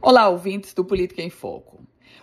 Olá, ouvintes do Política em Foco.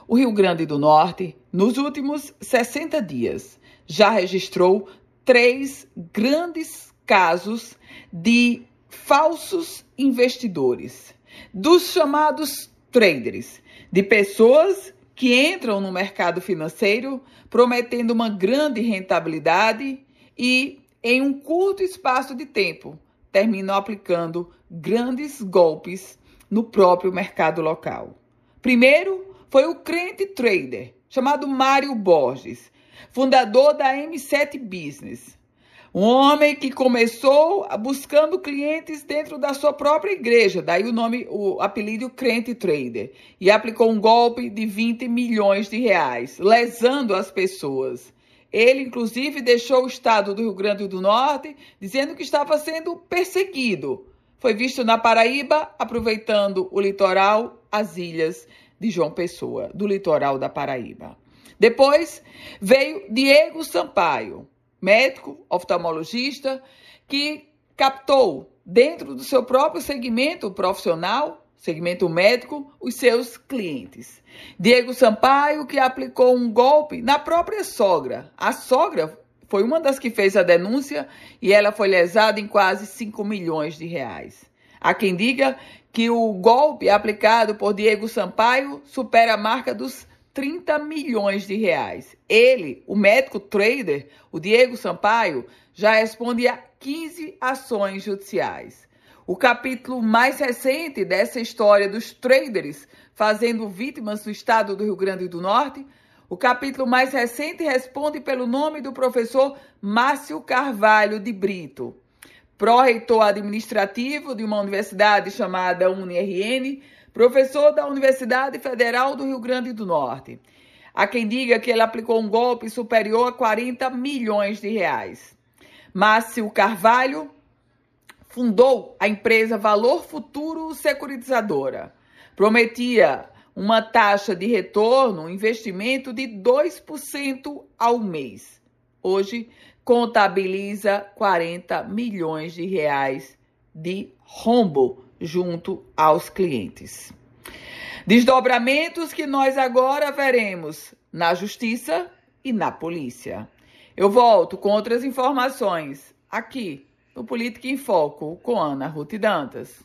O Rio Grande do Norte, nos últimos 60 dias, já registrou três grandes casos de falsos investidores, dos chamados traders, de pessoas que entram no mercado financeiro prometendo uma grande rentabilidade e, em um curto espaço de tempo, terminam aplicando grandes golpes no próprio mercado local. Primeiro foi o crente trader, chamado Mário Borges, fundador da M7 Business. Um homem que começou buscando clientes dentro da sua própria igreja, daí o nome, o apelido crente trader, e aplicou um golpe de 20 milhões de reais, lesando as pessoas. Ele, inclusive, deixou o estado do Rio Grande do Norte, dizendo que estava sendo perseguido. Foi visto na Paraíba, aproveitando o litoral, as ilhas de João Pessoa, do litoral da Paraíba. Depois veio Diego Sampaio, médico, oftalmologista, que captou dentro do seu próprio segmento profissional, segmento médico, os seus clientes. Diego Sampaio, que aplicou um golpe na própria sogra. A sogra foi uma das que fez a denúncia e ela foi lesada em quase 5 milhões de reais. Há quem diga que o golpe aplicado por Diego Sampaio supera a marca dos 30 milhões de reais. Ele, o médico trader, o Diego Sampaio, já responde a 15 ações judiciais. O capítulo mais recente dessa história dos traders fazendo vítimas no estado do Rio Grande do Norte, o capítulo mais recente responde pelo nome do professor Márcio Carvalho de Brito, pró-reitor administrativo de uma universidade chamada UniRN, professor da Universidade Federal do Rio Grande do Norte. Há quem diga que ele aplicou um golpe superior a 40 milhões de reais. Márcio Carvalho fundou a empresa Valor Futuro Securitizadora. Prometia uma taxa de retorno, um investimento de 2% ao mês. Hoje contabiliza 40 milhões de reais de rombo junto aos clientes. Desdobramentos que nós agora veremos na justiça e na polícia. Eu volto com outras informações aqui no Política em Foco com Ana Ruth Dantas.